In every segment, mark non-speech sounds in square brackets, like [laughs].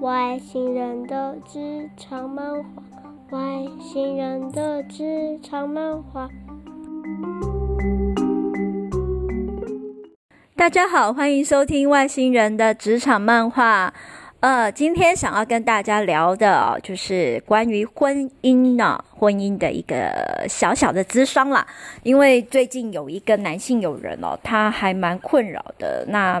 外星人的职场漫画，外星人的职场漫画。大家好，欢迎收听外星人的职场漫画。呃，今天想要跟大家聊的，就是关于婚姻呢，婚姻的一个小小的咨商啦。因为最近有一个男性友人哦，他还蛮困扰的。那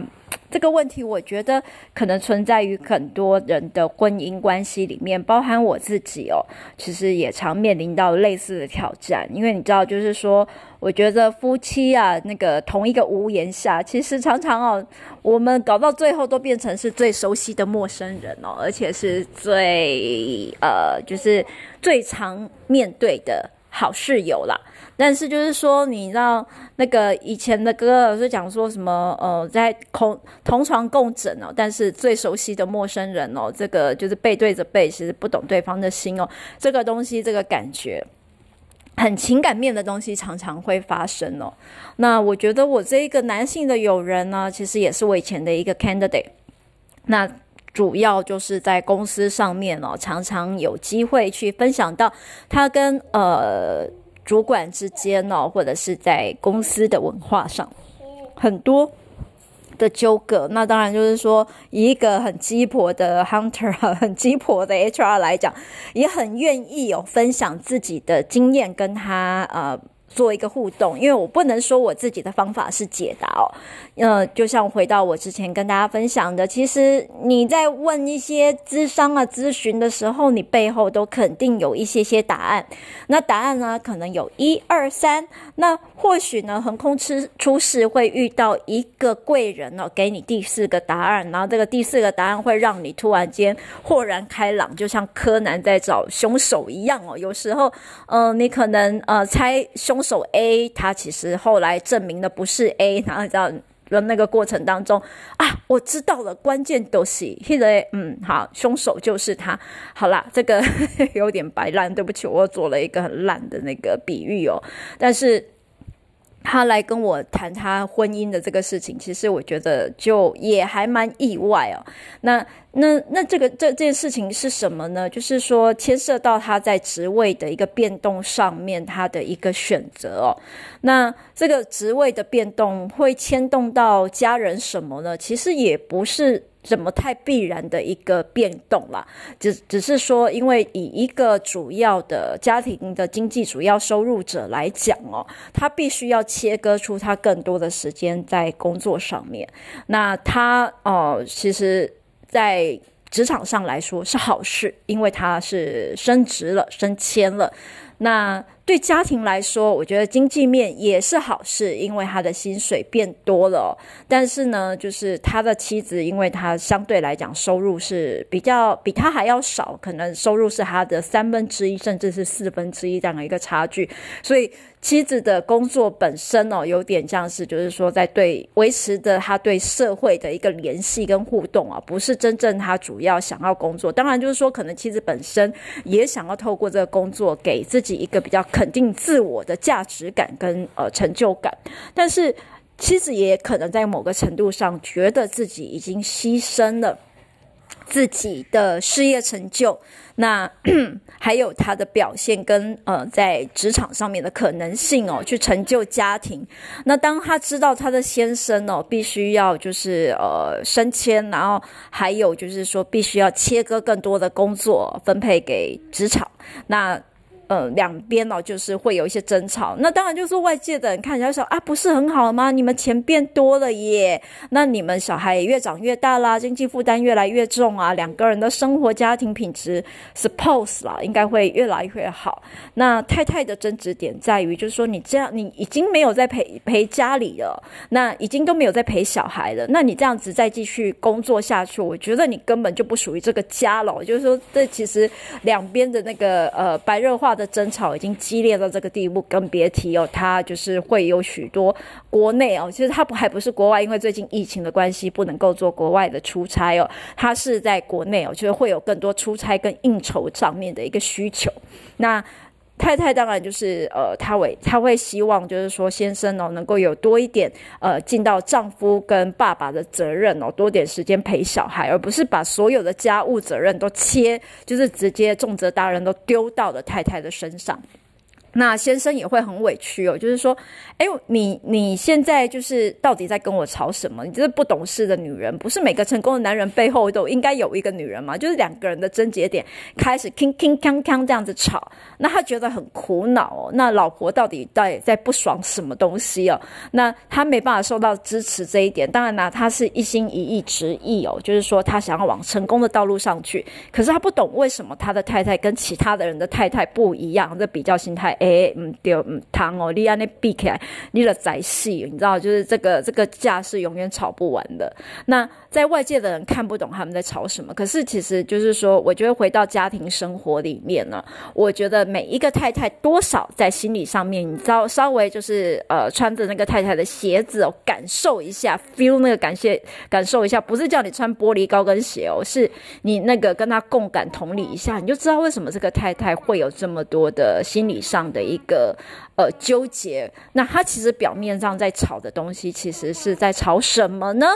这个问题，我觉得可能存在于很多人的婚姻关系里面，包含我自己哦，其实也常面临到类似的挑战。因为你知道，就是说，我觉得夫妻啊，那个同一个屋檐下，其实常常哦，我们搞到最后都变成是最熟悉的陌生人哦，而且是最呃，就是最常面对的好室友啦。但是就是说，你知道那个以前的歌是讲说什么？呃，在同同床共枕哦，但是最熟悉的陌生人哦，这个就是背对着背，其实不懂对方的心哦。这个东西，这个感觉，很情感面的东西，常常会发生哦。那我觉得我这一个男性的友人呢，其实也是我以前的一个 candidate。那主要就是在公司上面哦，常常有机会去分享到他跟呃。主管之间哦，或者是在公司的文化上，很多的纠葛。那当然就是说，以一个很鸡婆的 hunter，[laughs] 很鸡婆的 HR 来讲，也很愿意有分享自己的经验，跟他呃。做一个互动，因为我不能说我自己的方法是解答哦。呃，就像回到我之前跟大家分享的，其实你在问一些咨商啊、咨询的时候，你背后都肯定有一些些答案。那答案呢，可能有一二三。那或许呢，横空出出世会遇到一个贵人哦，给你第四个答案。然后这个第四个答案会让你突然间豁然开朗，就像柯南在找凶手一样哦。有时候，呃，你可能呃猜凶。凶手 A，他其实后来证明的不是 A，[laughs] 然后在那个过程当中啊，我知道了，关键都是现在，嗯，好，凶手就是他。好啦，这个 [laughs] 有点白烂，对不起，我做了一个很烂的那个比喻哦，但是。他来跟我谈他婚姻的这个事情，其实我觉得就也还蛮意外哦。那那那这个这件事情是什么呢？就是说牵涉到他在职位的一个变动上面，他的一个选择哦。那这个职位的变动会牵动到家人什么呢？其实也不是。怎么太必然的一个变动啦？只只是说，因为以一个主要的家庭的经济主要收入者来讲哦，他必须要切割出他更多的时间在工作上面。那他哦、其实，在职场上来说是好事，因为他是升职了、升迁了。那对家庭来说，我觉得经济面也是好事，因为他的薪水变多了。但是呢，就是他的妻子，因为他相对来讲收入是比较比他还要少，可能收入是他的三分之一，甚至是四分之一这样的一个差距，所以。妻子的工作本身哦，有点像是，就是说，在对维持着他对社会的一个联系跟互动啊，不是真正他主要想要工作。当然，就是说，可能妻子本身也想要透过这个工作，给自己是一个比较肯定自我的价值感跟呃成就感。但是，妻子也可能在某个程度上，觉得自己已经牺牲了自己的事业成就。那 [clears throat] 还有他的表现跟呃，在职场上面的可能性哦，去成就家庭。那当他知道他的先生哦，必须要就是呃升迁，然后还有就是说必须要切割更多的工作分配给职场，那。呃，两边哦，就是会有一些争吵。那当然就是外界的人看起来说啊，不是很好吗？你们钱变多了耶，那你们小孩也越长越大啦，经济负担越来越重啊，两个人的生活家庭品质 suppose 啦，应该会越来越好。那太太的争执点在于，就是说你这样，你已经没有在陪陪家里了，那已经都没有在陪小孩了，那你这样子再继续工作下去，我觉得你根本就不属于这个家了。就是说，这其实两边的那个呃白热化。的争吵已经激烈到这个地步，更别提哦，他就是会有许多国内哦，其实他不还不是国外，因为最近疫情的关系不能够做国外的出差哦，他是在国内哦，就是会有更多出差跟应酬上面的一个需求。那太太当然就是呃，她会她会希望就是说先生哦能够有多一点呃尽到丈夫跟爸爸的责任哦，多点时间陪小孩，而不是把所有的家务责任都切，就是直接重责大人都丢到了太太的身上。那先生也会很委屈哦，就是说，哎，你你现在就是到底在跟我吵什么？你这是不懂事的女人，不是每个成功的男人背后都应该有一个女人吗？就是两个人的症结点开始铿铿锵锵这样子吵，那他觉得很苦恼哦。那老婆到底在在不爽什么东西哦？那他没办法受到支持这一点，当然呢，他是一心一意执意哦，就是说他想要往成功的道路上去，可是他不懂为什么他的太太跟其他的人的太太不一样，这比较心态。哎，嗯，对，嗯，汤哦，你安尼比起来，你的仔细，你知道，就是这个这个架是永远吵不完的。那在外界的人看不懂他们在吵什么，可是其实就是说，我觉得回到家庭生活里面呢，我觉得每一个太太多少在心理上面，你知道，稍微就是呃，穿着那个太太的鞋子哦，感受一下，feel 那个感谢，感受一下，不是叫你穿玻璃高跟鞋哦，是你那个跟他共感同理一下，你就知道为什么这个太太会有这么多的心理上的。一个呃纠结，那他其实表面上在吵的东西，其实是在吵什么呢？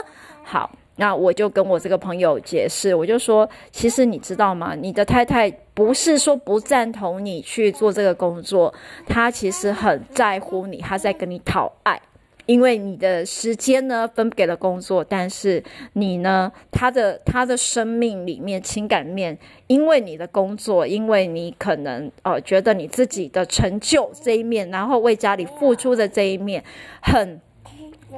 好，那我就跟我这个朋友解释，我就说，其实你知道吗？你的太太不是说不赞同你去做这个工作，她其实很在乎你，她在跟你讨爱。因为你的时间呢分给了工作，但是你呢，他的他的生命里面情感面，因为你的工作，因为你可能呃觉得你自己的成就这一面，然后为家里付出的这一面，很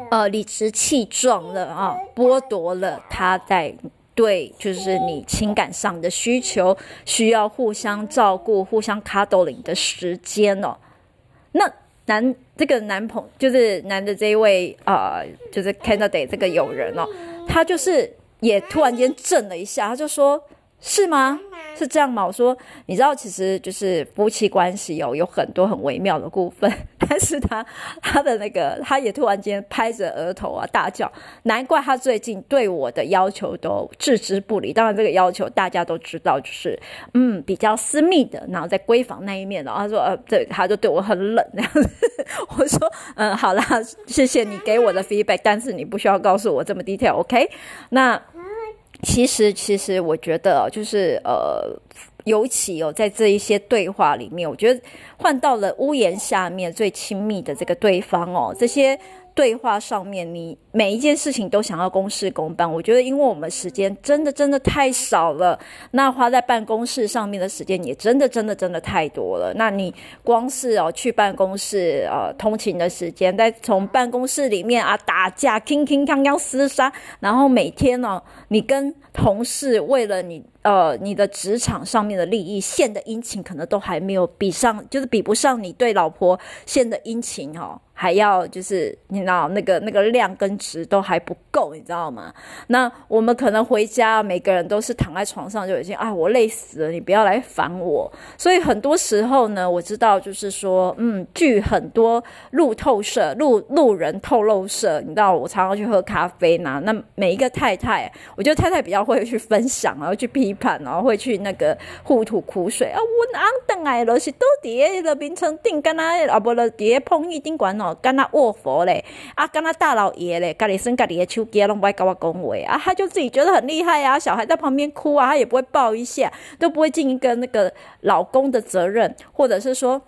呃理直气壮了啊，剥夺了他在对就是你情感上的需求，需要互相照顾、互相 cuddling 的时间哦，那。男这个男朋就是男的这一位、呃，就是 candidate 这个友人哦，他就是也突然间震了一下，他就说：“是吗？”是这样吗？我说，你知道，其实就是夫妻关系有、哦、有很多很微妙的部分，[laughs] 但是他他的那个，他也突然间拍着额头啊大叫，难怪他最近对我的要求都置之不理。当然，这个要求大家都知道，就是嗯比较私密的，然后在闺房那一面，然后他说呃，对，他就对我很冷那样子。[laughs] 我说嗯，好啦，谢谢你给我的 feedback，但是你不需要告诉我这么 detail，OK？那。其实，其实我觉得，就是呃，尤其、哦、在这一些对话里面，我觉得换到了屋檐下面最亲密的这个对方哦，这些。对话上面，你每一件事情都想要公事公办。我觉得，因为我们时间真的真的太少了，那花在办公室上面的时间也真的真的真的太多了。那你光是哦去办公室呃通勤的时间，再从办公室里面啊打架，铿铿锵锵厮杀，然后每天呢、哦，你跟同事为了你呃你的职场上面的利益献的殷勤，可能都还没有比上，就是比不上你对老婆献的殷勤哦。还要就是你知道那个那个量跟值都还不够，你知道吗？那我们可能回家，每个人都是躺在床上就已经啊，我累死了，你不要来烦我。所以很多时候呢，我知道就是说，嗯，据很多路透社、路路人透露社，你知道，我常常去喝咖啡呢。那每一个太太，我觉得太太比较会去分享，然后去批判，然后会去那个互吐苦水啊。我昂等来了是到底的名成定跟他啊不了，底碰一定管哦，跟他卧佛嘞，啊，跟他大老爷嘞，家里生家里的手机拢不爱跟我讲话啊，他就自己觉得很厉害啊，小孩在旁边哭啊，他也不会抱一下，都不会尽一个那个老公的责任，或者是说，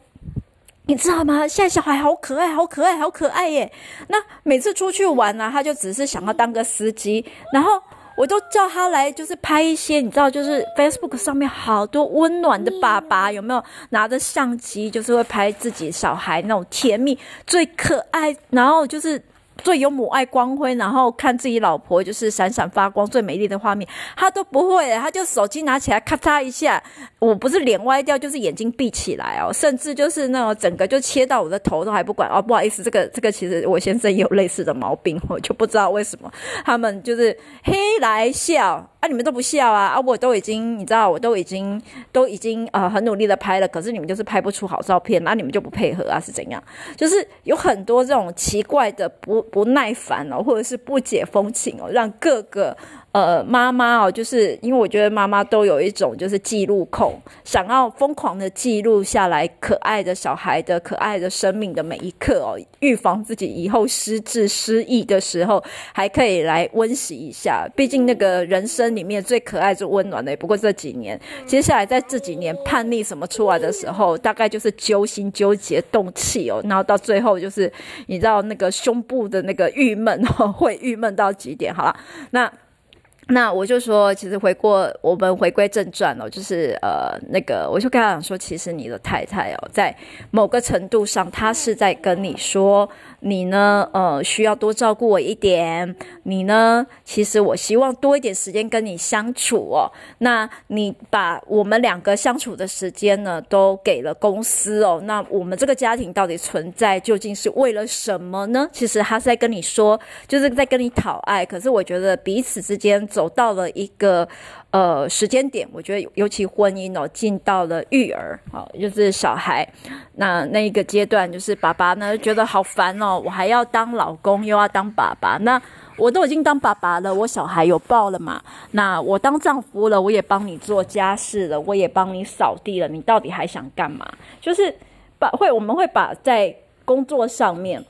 你知道吗？现在小孩好可爱，好可爱，好可爱耶。那每次出去玩啊，他就只是想要当个司机，然后。我都叫他来，就是拍一些，你知道，就是 Facebook 上面好多温暖的爸爸，有没有拿着相机，就是会拍自己小孩那种甜蜜、最可爱，然后就是。最有母爱光辉，然后看自己老婆就是闪闪发光、最美丽的画面，他都不会，他就手机拿起来咔嚓一下，我不是脸歪掉，就是眼睛闭起来哦，甚至就是那种整个就切到我的头都还不管哦，不好意思，这个这个其实我先生也有类似的毛病，我就不知道为什么他们就是嘿来笑。啊！你们都不笑啊！啊！我都已经，你知道，我都已经，都已经呃很努力的拍了，可是你们就是拍不出好照片，那、你们就不配合啊？是怎样？就是有很多这种奇怪的不不耐烦哦，或者是不解风情哦，让各个。呃，妈妈哦，就是因为我觉得妈妈都有一种就是记录控，想要疯狂的记录下来可爱的小孩的可爱的生命的每一刻哦，预防自己以后失智失忆的时候，还可以来温习一下。毕竟那个人生里面最可爱最温暖的，也不过这几年。接下来在这几年叛逆什么出来的时候，大概就是揪心纠结动气哦，然后到最后就是你知道那个胸部的那个郁闷哦，会郁闷到极点。好了，那。那我就说，其实回过我们回归正传哦，就是呃那个，我就跟他讲说，其实你的太太哦，在某个程度上，她是在跟你说。你呢？呃，需要多照顾我一点。你呢？其实我希望多一点时间跟你相处哦。那你把我们两个相处的时间呢，都给了公司哦。那我们这个家庭到底存在究竟是为了什么呢？其实他是在跟你说，就是在跟你讨爱。可是我觉得彼此之间走到了一个。呃，时间点，我觉得尤其婚姻哦，进到了育儿，好，就是小孩，那那一个阶段，就是爸爸呢觉得好烦哦，我还要当老公，又要当爸爸，那我都已经当爸爸了，我小孩有抱了嘛，那我当丈夫了，我也帮你做家事了，我也帮你扫地了，你到底还想干嘛？就是把会，我们会把在工作上面。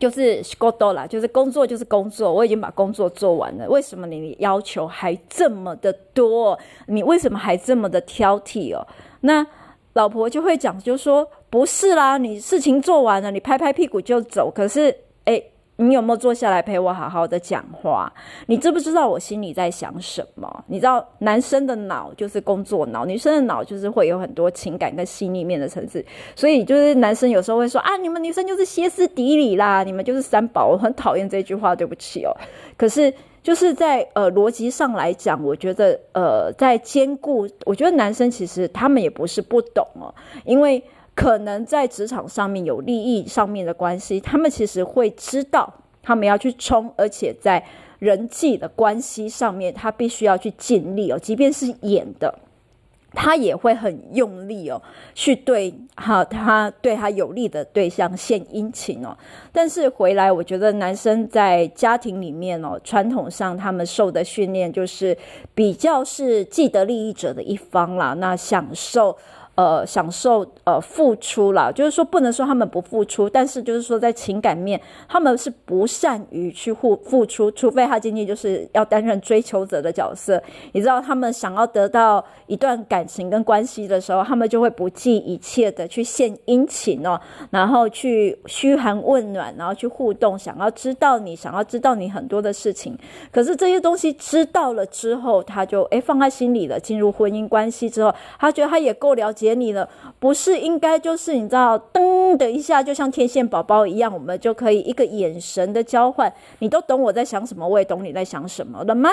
就是够多了，就是工作就是工作，我已经把工作做完了。为什么你要求还这么的多？你为什么还这么的挑剔哦？那老婆就会讲，就说不是啦，你事情做完了，你拍拍屁股就走。可是，诶。你有没有坐下来陪我好好的讲话？你知不知道我心里在想什么？你知道男生的脑就是工作脑，女生的脑就是会有很多情感跟心里面的层次。所以就是男生有时候会说啊，你们女生就是歇斯底里啦，你们就是三宝。我很讨厌这句话，对不起哦。可是就是在呃逻辑上来讲，我觉得呃在兼顾，我觉得男生其实他们也不是不懂哦，因为。可能在职场上面有利益上面的关系，他们其实会知道他们要去冲，而且在人际的关系上面，他必须要去尽力哦。即便是演的，他也会很用力哦，去对哈他对他有利的对象献殷勤哦。但是回来，我觉得男生在家庭里面哦，传统上他们受的训练就是比较是既得利益者的一方啦，那享受。呃，享受呃付出了，就是说不能说他们不付出，但是就是说在情感面，他们是不善于去付付出，除非他今天就是要担任追求者的角色。你知道，他们想要得到一段感情跟关系的时候，他们就会不计一切的去献殷勤哦，然后去嘘寒问暖，然后去互动，想要知道你，想要知道你很多的事情。可是这些东西知道了之后，他就诶放在心里了。进入婚姻关系之后，他觉得他也够了解。解你了，不是应该就是你知道，噔的一下，就像天线宝宝一样，我们就可以一个眼神的交换，你都懂我在想什么，我也懂你在想什么了吗？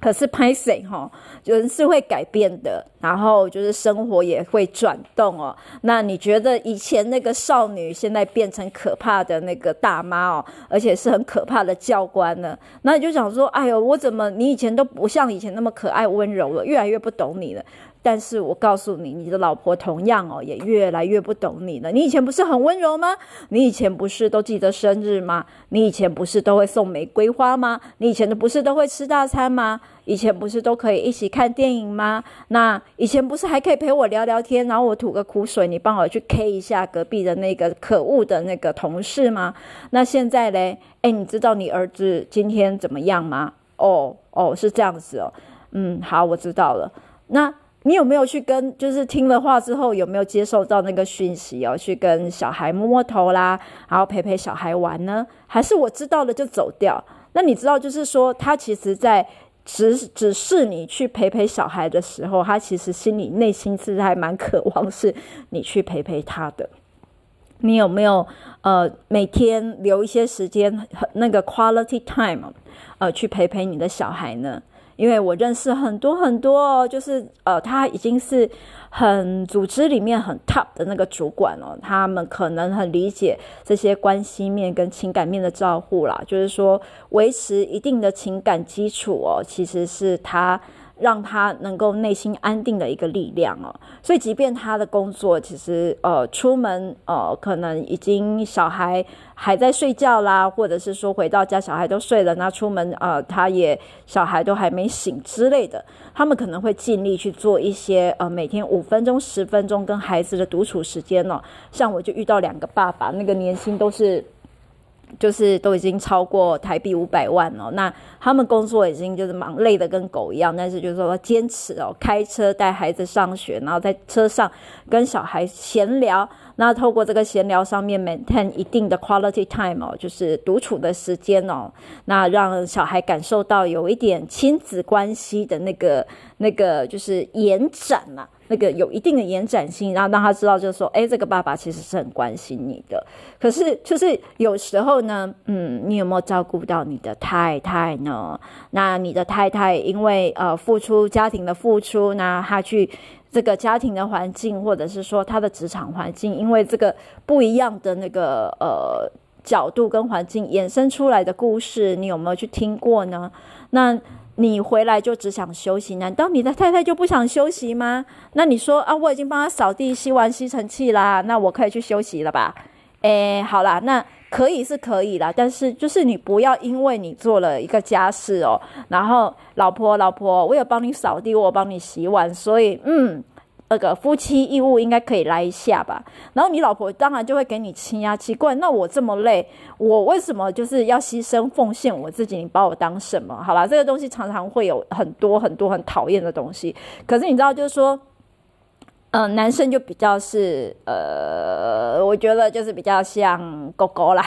可是拍谢哈，人是会改变的，然后就是生活也会转动哦。那你觉得以前那个少女，现在变成可怕的那个大妈哦，而且是很可怕的教官呢？那你就想说，哎呦，我怎么你以前都不像以前那么可爱温柔了，越来越不懂你了。但是我告诉你，你的老婆同样哦，也越来越不懂你了。你以前不是很温柔吗？你以前不是都记得生日吗？你以前不是都会送玫瑰花吗？你以前的不是都会吃大餐吗？以前不是都可以一起看电影吗？那以前不是还可以陪我聊聊天，然后我吐个苦水，你帮我去 K 一下隔壁的那个可恶的那个同事吗？那现在嘞，诶，你知道你儿子今天怎么样吗？哦哦，是这样子哦。嗯，好，我知道了。那。你有没有去跟，就是听了话之后，有没有接受到那个讯息哦？去跟小孩摸摸头啦，然后陪陪小孩玩呢？还是我知道了就走掉？那你知道，就是说，他其实在指指示你去陪陪小孩的时候，他其实心里内心是还蛮渴望是你去陪陪他的。你有没有呃每天留一些时间，那个 quality time，呃，去陪陪你的小孩呢？因为我认识很多很多哦，就是呃，他已经是很组织里面很 top 的那个主管了，他们可能很理解这些关系面跟情感面的照护啦，就是说维持一定的情感基础哦，其实是他让他能够内心安定的一个力量哦。所以，即便他的工作其实呃出门呃可能已经小孩还在睡觉啦，或者是说回到家小孩都睡了，那出门呃他也小孩都还没醒之类的，他们可能会尽力去做一些呃每天五分钟十分钟跟孩子的独处时间哦。像我就遇到两个爸爸，那个年薪都是。就是都已经超过台币五百万了，那他们工作已经就是忙累得跟狗一样，但是就是说坚持哦，开车带孩子上学，然后在车上跟小孩闲聊，那透过这个闲聊上面 maintain 一定的 quality time 哦，就是独处的时间哦，那让小孩感受到有一点亲子关系的那个那个就是延展嘛。那个有一定的延展性，然后让他知道，就是说，哎，这个爸爸其实是很关心你的。可是，就是有时候呢，嗯，你有没有照顾到你的太太呢？那你的太太因为呃付出家庭的付出，那他去这个家庭的环境，或者是说他的职场环境，因为这个不一样的那个呃角度跟环境衍生出来的故事，你有没有去听过呢？那。你回来就只想休息，难道你的太太就不想休息吗？那你说啊，我已经帮她扫地、吸完吸尘器啦，那我可以去休息了吧？诶，好啦，那可以是可以啦，但是就是你不要因为你做了一个家事哦，然后老婆老婆，我有帮你扫地，我帮你洗碗，所以嗯。那个夫妻义务应该可以来一下吧，然后你老婆当然就会给你亲呀，奇怪，那我这么累，我为什么就是要牺牲奉献我自己？你把我当什么？好啦，这个东西常常会有很多很多很讨厌的东西，可是你知道，就是说。嗯、呃，男生就比较是呃，我觉得就是比较像狗狗啦，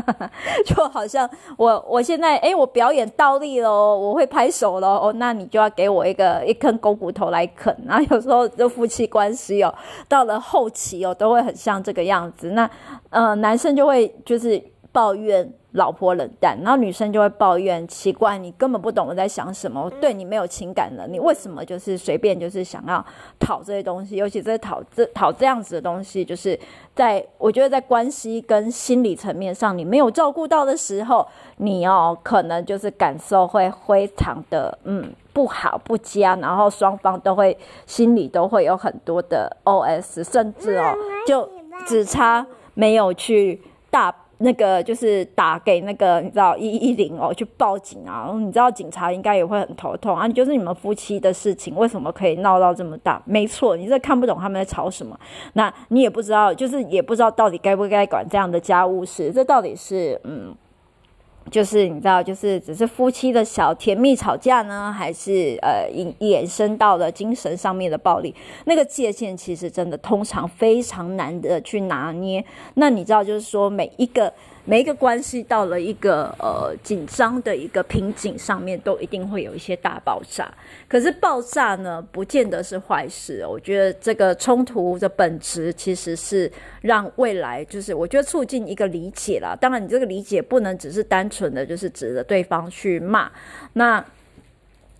[laughs] 就好像我我现在诶，我表演倒立喽，我会拍手喽，哦，那你就要给我一个一根狗骨头来啃。然后有时候这夫妻关系哦，到了后期哦，都会很像这个样子。那呃，男生就会就是抱怨。老婆冷淡，然后女生就会抱怨，奇怪，你根本不懂我在想什么，我对你没有情感了，你为什么就是随便就是想要讨这些东西？尤其是讨这讨这样子的东西，就是在我觉得在关系跟心理层面上，你没有照顾到的时候，你哦可能就是感受会非常的嗯不好不佳，然后双方都会心里都会有很多的 OS，甚至哦就只差没有去大。那个就是打给那个你知道一一零哦，去报警啊！你知道警察应该也会很头痛啊！就是你们夫妻的事情，为什么可以闹到这么大？没错，你这看不懂他们在吵什么，那你也不知道，就是也不知道到底该不该管这样的家务事，这到底是嗯。就是你知道，就是只是夫妻的小甜蜜吵架呢，还是呃引衍生到了精神上面的暴力？那个界限其实真的通常非常难的去拿捏。那你知道，就是说每一个。每一个关系到了一个呃紧张的一个瓶颈上面，都一定会有一些大爆炸。可是爆炸呢，不见得是坏事。我觉得这个冲突的本质其实是让未来，就是我觉得促进一个理解啦。当然，你这个理解不能只是单纯的就是指着对方去骂。那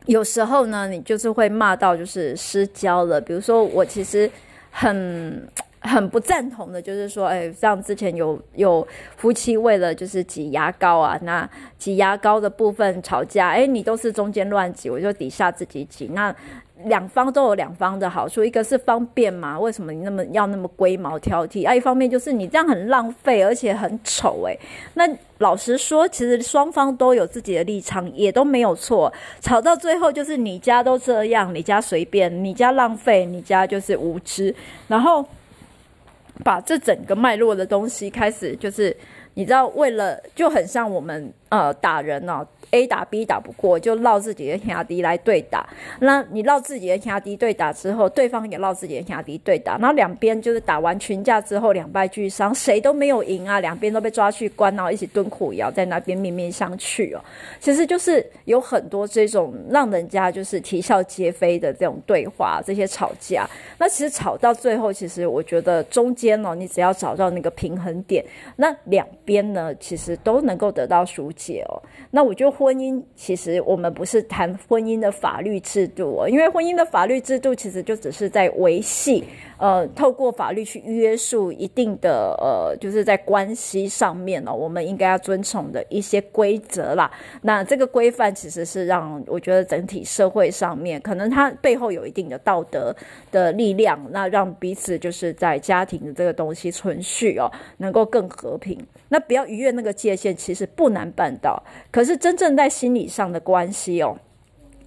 有时候呢，你就是会骂到就是失焦了。比如说，我其实很。很不赞同的，就是说，哎，像之前有有夫妻为了就是挤牙膏啊，那挤牙膏的部分吵架，哎，你都是中间乱挤，我就底下自己挤，那两方都有两方的好处，一个是方便嘛，为什么你那么要那么龟毛挑剔？啊，一方面就是你这样很浪费，而且很丑，哎，那老实说，其实双方都有自己的立场，也都没有错，吵到最后就是你家都这样，你家随便，你家浪费，你家就是无知，然后。把这整个脉络的东西开始，就是你知道，为了就很像我们呃打人哦。A 打 B 打不过，就绕自己的兄弟来对打。那你绕自己的兄弟对打之后，对方也绕自己的兄弟对打。然后两边就是打完群架之后，两败俱伤，谁都没有赢啊！两边都被抓去关，然后一起蹲苦窑，在那边面面相觑哦。其实就是有很多这种让人家就是啼笑皆非的这种对话，这些吵架。那其实吵到最后，其实我觉得中间哦，你只要找到那个平衡点，那两边呢，其实都能够得到疏解哦。那我就婚姻，其实我们不是谈婚姻的法律制度哦，因为婚姻的法律制度其实就只是在维系。呃，透过法律去约束一定的呃，就是在关系上面呢、哦，我们应该要遵从的一些规则啦。那这个规范其实是让我觉得整体社会上面，可能它背后有一定的道德的力量，那让彼此就是在家庭的这个东西存续哦，能够更和平。那不要逾越那个界限，其实不难办到。可是真正在心理上的关系哦。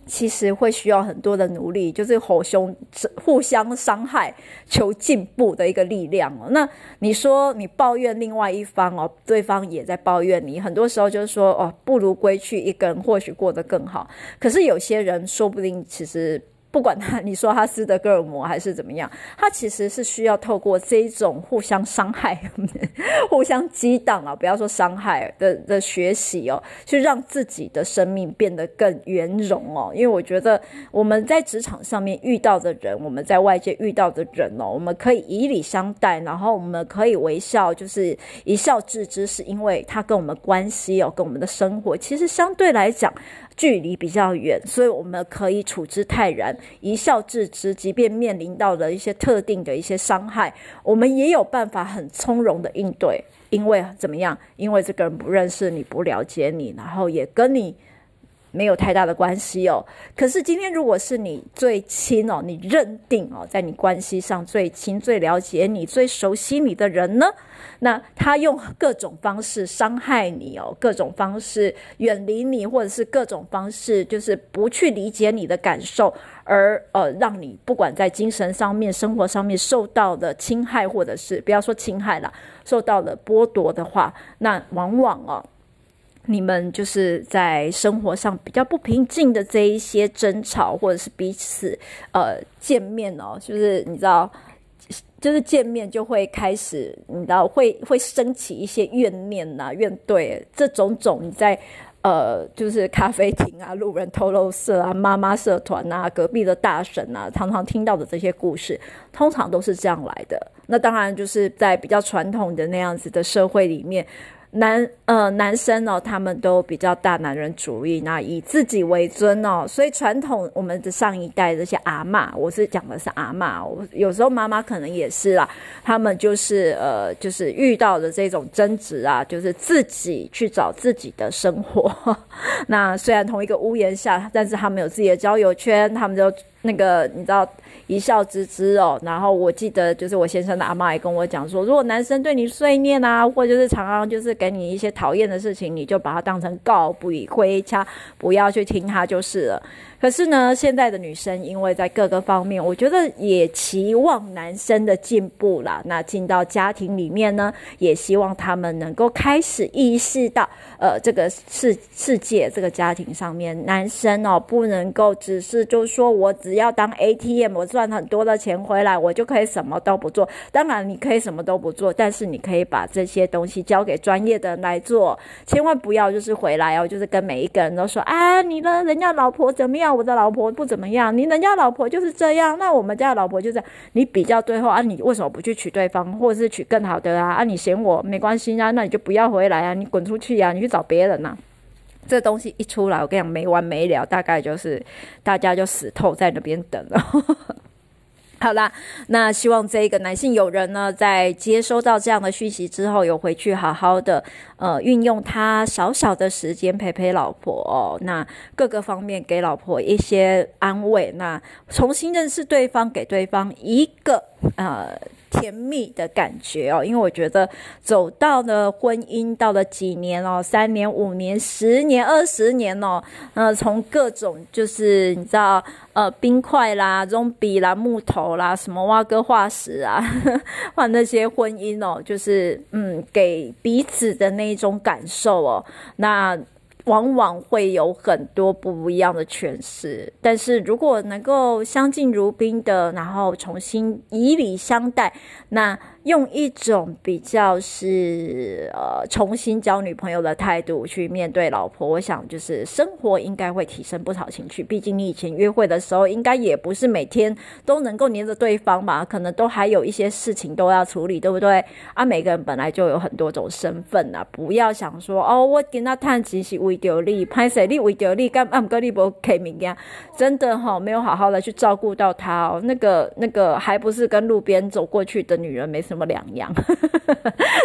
其实会需要很多的努力，就是吼兄互相伤害、求进步的一个力量哦。那你说你抱怨另外一方哦，对方也在抱怨你，很多时候就是说哦，不如归去一个人，或许过得更好。可是有些人说不定其实。不管他，你说他斯德哥尔摩还是怎么样，他其实是需要透过这种互相伤害、[laughs] 互相激荡啊，不要说伤害的的学习哦，去让自己的生命变得更圆融哦。因为我觉得我们在职场上面遇到的人，我们在外界遇到的人哦，我们可以以礼相待，然后我们可以微笑，就是一笑置之，是因为他跟我们关系哦，跟我们的生活其实相对来讲。距离比较远，所以我们可以处之泰然，一笑置之。即便面临到了一些特定的一些伤害，我们也有办法很从容的应对。因为怎么样？因为这个人不认识你，不了解你，然后也跟你没有太大的关系哦。可是今天如果是你最亲哦，你认定哦，在你关系上最亲、最了解你、最熟悉你的人呢？那他用各种方式伤害你哦，各种方式远离你，或者是各种方式就是不去理解你的感受，而呃让你不管在精神上面、生活上面受到的侵害，或者是不要说侵害了，受到了剥夺的话，那往往哦，你们就是在生活上比较不平静的这一些争吵，或者是彼此呃见面哦，就是你知道。就是见面就会开始，你知道会会升起一些怨念呐、怨怼，这种种你在呃，就是咖啡厅啊、路人透露社啊、妈妈社团啊、隔壁的大婶啊，常常听到的这些故事，通常都是这样来的。那当然就是在比较传统的那样子的社会里面。男呃男生哦，他们都比较大男人主义，那以自己为尊哦，所以传统我们的上一代这些阿嬷，我是讲的是阿嬷，我有时候妈妈可能也是啦，他们就是呃就是遇到的这种争执啊，就是自己去找自己的生活。[laughs] 那虽然同一个屋檐下，但是他们有自己的交友圈，他们就那个你知道。一笑置之哦，然后我记得就是我先生的阿嬷也跟我讲说，如果男生对你碎念啊，或就是常常就是给你一些讨厌的事情，你就把他当成告不以回家，不要去听他就是了。可是呢，现在的女生因为在各个方面，我觉得也期望男生的进步啦。那进到家庭里面呢，也希望他们能够开始意识到，呃，这个世世界这个家庭上面，男生哦不能够只是就说我只要当 ATM，我赚赚很多的钱回来，我就可以什么都不做。当然你可以什么都不做，但是你可以把这些东西交给专业的人来做，千万不要就是回来哦，就是跟每一个人都说啊，你的人家老婆怎么样？我的老婆不怎么样，你人家老婆就是这样，那我们家老婆就是你比较最后啊，你为什么不去娶对方，或者是娶更好的啊？啊，你嫌我没关系啊，那你就不要回来啊，你滚出去啊，你去找别人呐、这东西一出来，我跟你讲没完没了，大概就是大家就死透在那边等了。好啦，那希望这个男性友人呢，在接收到这样的讯息之后，有回去好好的呃运用他少少的时间陪陪老婆，那各个方面给老婆一些安慰，那重新认识对方，给对方一个呃。甜蜜的感觉哦，因为我觉得走到了婚姻，到了几年哦，三年、五年、十年、二十年哦，呃，从各种就是你知道，呃，冰块啦、绒笔啦、木头啦，什么挖哥化石啊，[laughs] 换那些婚姻哦，就是嗯，给彼此的那一种感受哦，那。往往会有很多不一样的诠释，但是如果能够相敬如宾的，然后重新以礼相待，那用一种比较是呃重新交女朋友的态度去面对老婆，我想就是生活应该会提升不少情趣。毕竟你以前约会的时候，应该也不是每天都能够黏着对方吧？可能都还有一些事情都要处理，对不对？啊，每个人本来就有很多种身份啊，不要想说哦，我跟他谈情是为着你，拍谁你为着你，干嘛跟你不开明呀？真的哈、哦，没有好好的去照顾到他哦，那个那个还不是跟路边走过去的女人没什么两样，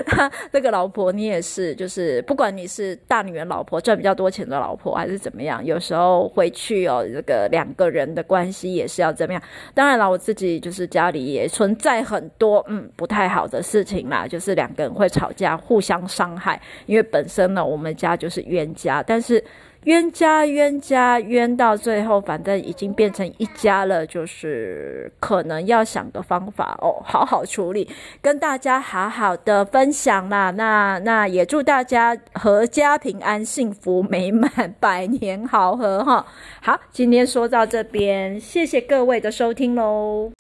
他 [laughs] 那个老婆你也是，就是不管你是大女人老婆赚比较多钱的老婆还是怎么样，有时候回去哦，这个两个人的关系也是要怎么样。当然了，我自己就是家里也存在很多嗯不太好的事情啦，就是两个人会吵架，互相伤害。因为本身呢，我们家就是冤家，但是。冤家冤家冤到最后，反正已经变成一家了，就是可能要想个方法哦，好好处理，跟大家好好的分享啦。那那也祝大家阖家平安、幸福美满、百年好合哈。好，今天说到这边，谢谢各位的收听喽，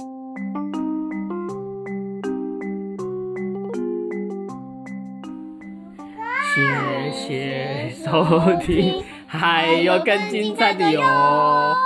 谢谢收听。还有更精彩的哟！